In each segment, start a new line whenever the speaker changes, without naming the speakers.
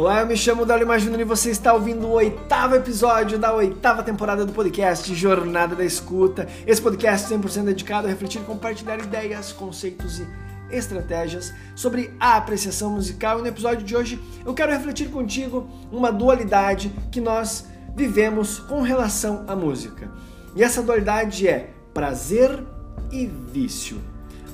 Olá, eu me chamo Dali Júnior e você está ouvindo o oitavo episódio da oitava temporada do podcast Jornada da Escuta. Esse podcast 100% dedicado a refletir e compartilhar ideias, conceitos e estratégias sobre a apreciação musical. E no episódio de hoje eu quero refletir contigo uma dualidade que nós vivemos com relação à música. E essa dualidade é prazer e vício.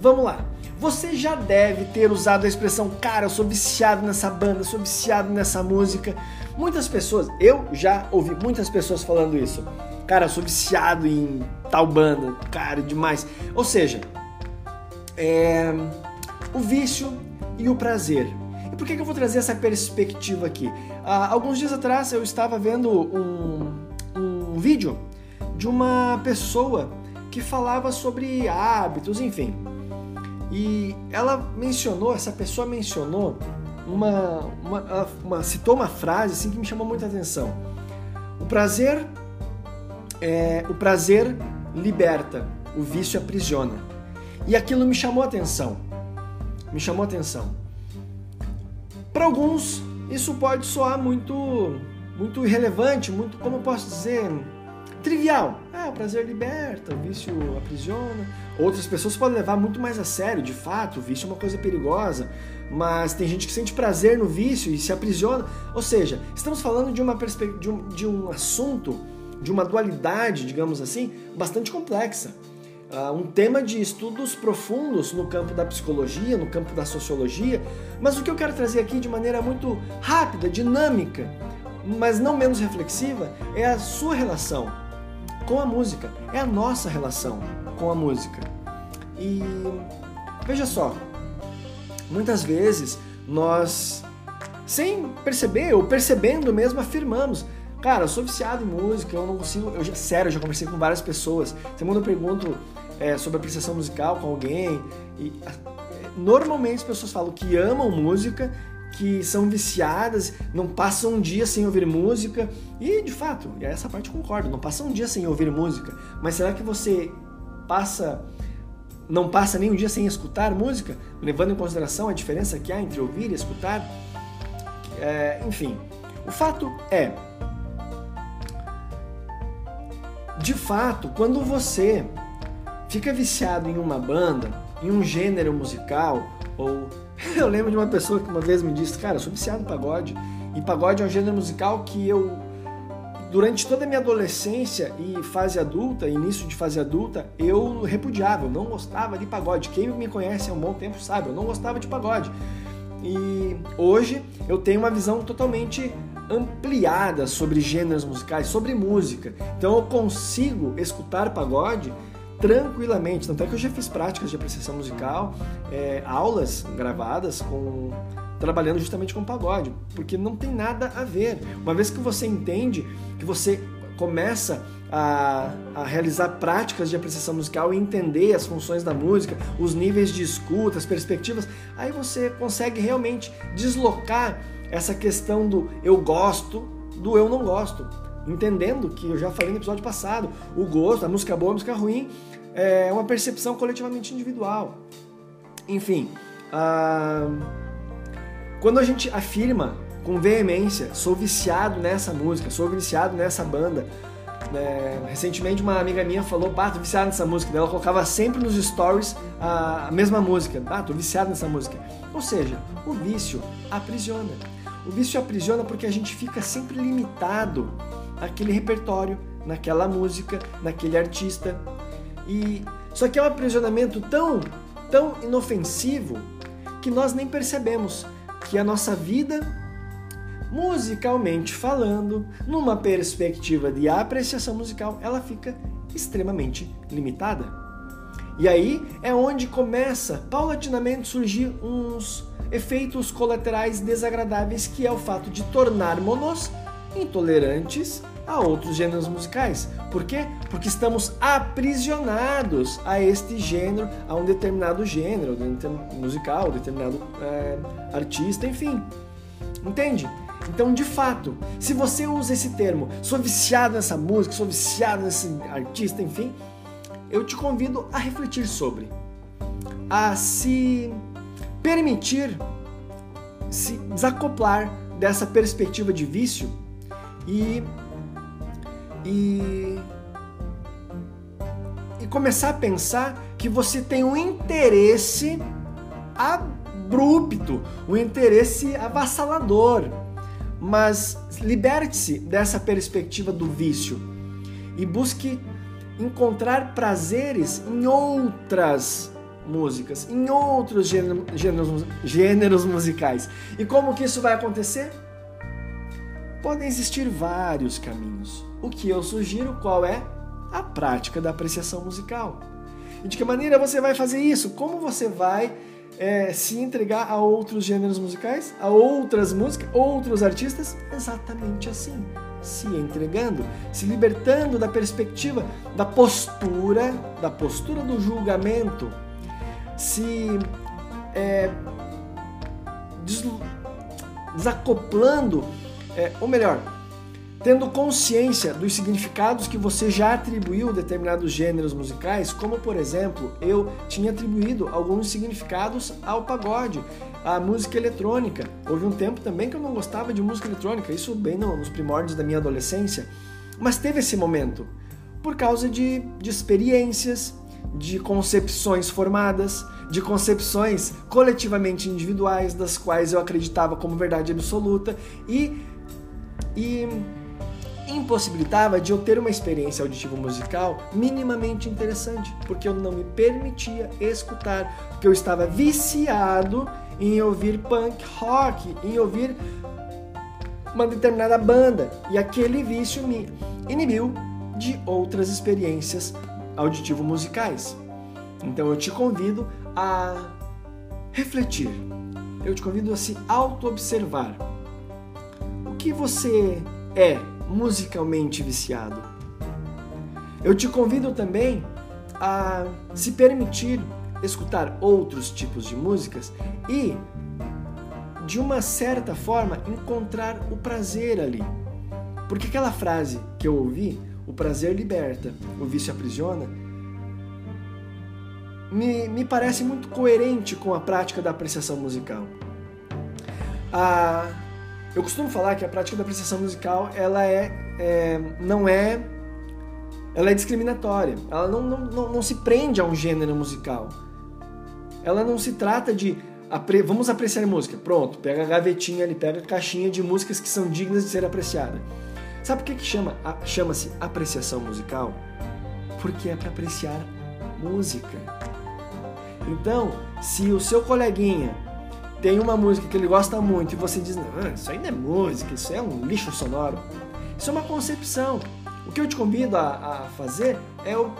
Vamos lá. Você já deve ter usado a expressão, cara, eu sou viciado nessa banda, sou viciado nessa música. Muitas pessoas, eu já ouvi muitas pessoas falando isso. Cara, eu sou viciado em tal banda, cara, demais. Ou seja, é, o vício e o prazer. E por que, que eu vou trazer essa perspectiva aqui? Ah, alguns dias atrás eu estava vendo um, um vídeo de uma pessoa que falava sobre hábitos, enfim. E ela mencionou, essa pessoa mencionou uma, uma, uma, citou uma frase assim que me chamou muita atenção. O prazer é, o prazer liberta, o vício aprisiona. E aquilo me chamou atenção. Me chamou atenção. Para alguns, isso pode soar muito muito irrelevante, muito, como eu posso dizer, trivial. Ah, o prazer liberta, o vício aprisiona. Outras pessoas podem levar muito mais a sério, de fato, o vício é uma coisa perigosa, mas tem gente que sente prazer no vício e se aprisiona. Ou seja, estamos falando de, uma de, um, de um assunto, de uma dualidade, digamos assim, bastante complexa. Uh, um tema de estudos profundos no campo da psicologia, no campo da sociologia, mas o que eu quero trazer aqui de maneira muito rápida, dinâmica, mas não menos reflexiva, é a sua relação com a música, é a nossa relação com a música. E veja só, muitas vezes nós, sem perceber ou percebendo mesmo, afirmamos: Cara, eu sou viciado em música, eu não consigo. Eu já, sério, eu já conversei com várias pessoas. Segundo eu pergunto é, sobre apreciação musical com alguém, e normalmente as pessoas falam que amam música que são viciadas, não passam um dia sem ouvir música. E de fato, essa parte concordo, não passa um dia sem ouvir música. Mas será que você passa não passa nem um dia sem escutar música, levando em consideração a diferença que há entre ouvir e escutar? É, enfim, o fato é, de fato, quando você fica viciado em uma banda, em um gênero musical ou Eu lembro de uma pessoa que uma vez me disse, cara, eu sou viciado em pagode. E pagode é um gênero musical que eu, durante toda a minha adolescência e fase adulta, início de fase adulta, eu repudiava, eu não gostava de pagode. Quem me conhece há um bom tempo sabe, eu não gostava de pagode. E hoje eu tenho uma visão totalmente ampliada sobre gêneros musicais, sobre música. Então eu consigo escutar pagode tranquilamente. Tanto é que eu já fiz práticas de apreciação musical, é, aulas gravadas com trabalhando justamente com pagode, porque não tem nada a ver. Uma vez que você entende, que você começa a, a, realizar práticas de apreciação musical e entender as funções da música, os níveis de escuta, as perspectivas, aí você consegue realmente deslocar essa questão do eu gosto do eu não gosto entendendo que eu já falei no episódio passado, o gosto, a música boa, a música ruim, é uma percepção coletivamente individual. Enfim, quando a gente afirma com veemência, sou viciado nessa música, sou viciado nessa banda. É, recentemente uma amiga minha falou, bah, tô viciado nessa música. Ela colocava sempre nos stories a, a mesma música. Ah, tô viciado nessa música. Ou seja, o vício aprisiona. O vício aprisiona porque a gente fica sempre limitado aquele repertório, naquela música, naquele artista. E só que é um aprisionamento tão, tão inofensivo que nós nem percebemos que a nossa vida, musicalmente falando, numa perspectiva de apreciação musical, ela fica extremamente limitada. E aí é onde começa paulatinamente surgir uns efeitos colaterais desagradáveis, que é o fato de tornarmos-nos intolerantes a outros gêneros musicais. Por quê? Porque estamos aprisionados a este gênero, a um determinado gênero musical, determinado é, artista, enfim. Entende? Então, de fato, se você usa esse termo, sou viciado nessa música, sou viciado nesse artista, enfim, eu te convido a refletir sobre, a se permitir se desacoplar dessa perspectiva de vício e, e, e começar a pensar que você tem um interesse abrupto, um interesse avassalador. Mas liberte-se dessa perspectiva do vício e busque encontrar prazeres em outras músicas, em outros gêneros, gêneros, gêneros musicais. E como que isso vai acontecer? Podem existir vários caminhos. O que eu sugiro qual é? A prática da apreciação musical. E de que maneira você vai fazer isso? Como você vai é, se entregar a outros gêneros musicais, a outras músicas, outros artistas? Exatamente assim. Se entregando, se libertando da perspectiva, da postura, da postura do julgamento, se é, desacoplando, é, ou melhor, tendo consciência dos significados que você já atribuiu a determinados gêneros musicais, como por exemplo, eu tinha atribuído alguns significados ao pagode, à música eletrônica. Houve um tempo também que eu não gostava de música eletrônica, isso bem nos primórdios da minha adolescência, mas teve esse momento por causa de, de experiências, de concepções formadas, de concepções coletivamente individuais, das quais eu acreditava como verdade absoluta e, e impossibilitava de eu ter uma experiência auditiva musical minimamente interessante, porque eu não me permitia escutar, porque eu estava viciado em ouvir punk rock, em ouvir uma determinada banda, e aquele vício me inibiu de outras experiências auditivo musicais. Então eu te convido a refletir. Eu te convido a se auto-observar. Que você é musicalmente viciado? Eu te convido também a se permitir escutar outros tipos de músicas e, de uma certa forma, encontrar o prazer ali. Porque aquela frase que eu ouvi o prazer liberta, o vício aprisiona, me, me parece muito coerente com a prática da apreciação musical. Eu costumo falar que a prática da apreciação musical ela é, é não é ela é discriminatória. Ela não, não, não, não, se prende a um gênero musical. Ela não se trata de apre, vamos apreciar música. Pronto, pega a gavetinha ali, pega a caixinha de músicas que são dignas de ser apreciadas. Sabe por que, que chama, chama-se apreciação musical? Porque é para apreciar música. Então, se o seu coleguinha tem uma música que ele gosta muito e você diz, não, isso aí não é música, isso é um lixo sonoro, isso é uma concepção. O que eu te convido a, a fazer é o,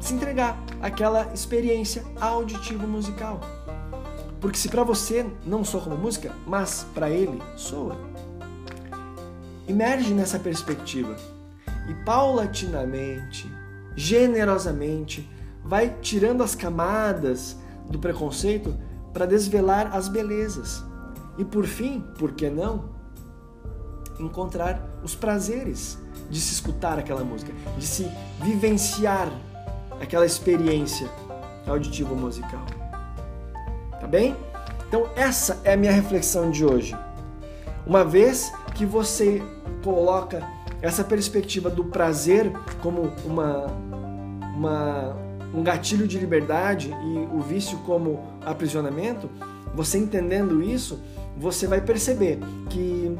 se entregar àquela experiência auditiva musical. Porque se para você não soa como música, mas para ele soa. Emerge nessa perspectiva e paulatinamente, generosamente, vai tirando as camadas do preconceito para desvelar as belezas. E por fim, por que não? Encontrar os prazeres de se escutar aquela música, de se vivenciar aquela experiência auditiva musical. Tá bem? Então, essa é a minha reflexão de hoje. Uma vez que você coloca essa perspectiva do prazer como uma, uma, um gatilho de liberdade e o vício como aprisionamento, você entendendo isso, você vai perceber que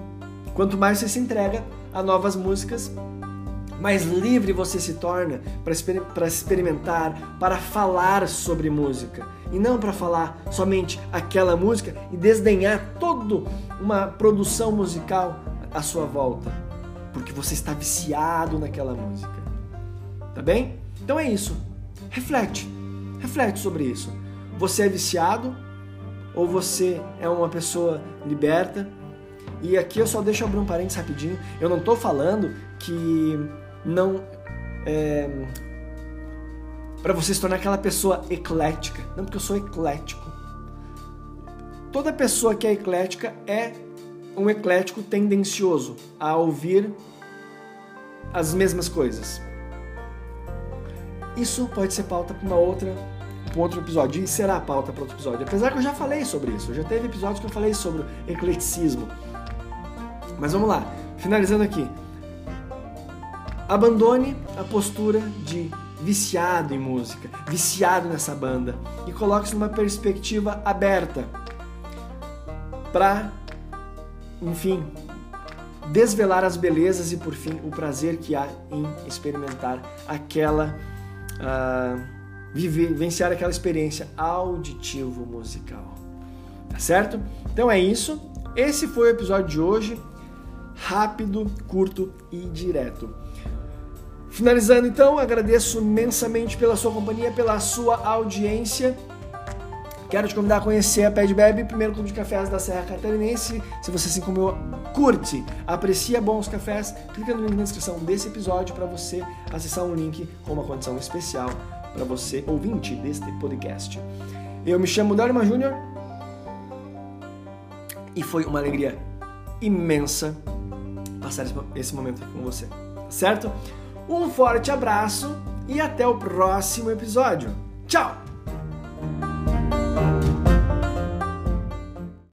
quanto mais você se entrega a novas músicas, mais livre você se torna para exper experimentar, para falar sobre música. E não para falar somente aquela música e desdenhar toda uma produção musical à sua volta, porque você está viciado naquela música. Tá bem? Então é isso. Reflete. Reflete sobre isso. Você é viciado ou você é uma pessoa liberta? E aqui eu só deixo abrir um parênteses rapidinho. Eu não estou falando que não é, para você se tornar aquela pessoa eclética. Não, porque eu sou eclético. Toda pessoa que é eclética é um eclético tendencioso a ouvir as mesmas coisas. Isso pode ser pauta para uma outra para outro episódio, e será pauta para outro episódio. Apesar que eu já falei sobre isso, já teve episódios que eu falei sobre ecleticismo. Mas vamos lá, finalizando aqui. Abandone a postura de viciado em música, viciado nessa banda e coloque-se numa perspectiva aberta para, enfim, desvelar as belezas e por fim o prazer que há em experimentar aquela uh, vivenciar aquela experiência auditivo musical. Tá certo? Então é isso. Esse foi o episódio de hoje. Rápido, curto e direto. Finalizando então, agradeço imensamente pela sua companhia, pela sua audiência. Quero te convidar a conhecer a Ped Bebe, primeiro clube de cafés da Serra Catarinense. Se você assim como eu curte, aprecia bons cafés, clica no link na descrição desse episódio para você acessar um link com uma condição especial para você ouvinte deste podcast. Eu me chamo Dharma Júnior e foi uma alegria imensa passar esse momento aqui com você, certo? Um forte abraço e até o próximo episódio. Tchau!